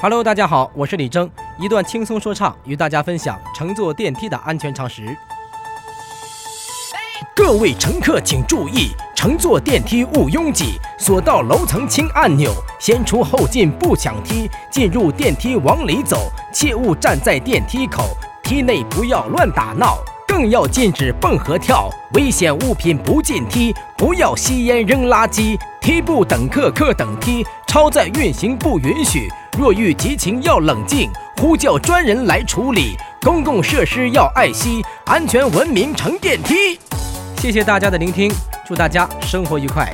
Hello，大家好，我是李征，一段轻松说唱，与大家分享乘坐电梯的安全常识。各位乘客请注意，乘坐电梯勿拥挤，索道楼层轻按钮，先出后进不抢梯，进入电梯往里走，切勿站在电梯口，梯内不要乱打闹，更要禁止蹦和跳，危险物品不进梯，不要吸烟扔垃圾，梯不等客客等梯，超载运行不允许。若遇急情要冷静，呼叫专人来处理。公共设施要爱惜，安全文明乘电梯。谢谢大家的聆听，祝大家生活愉快。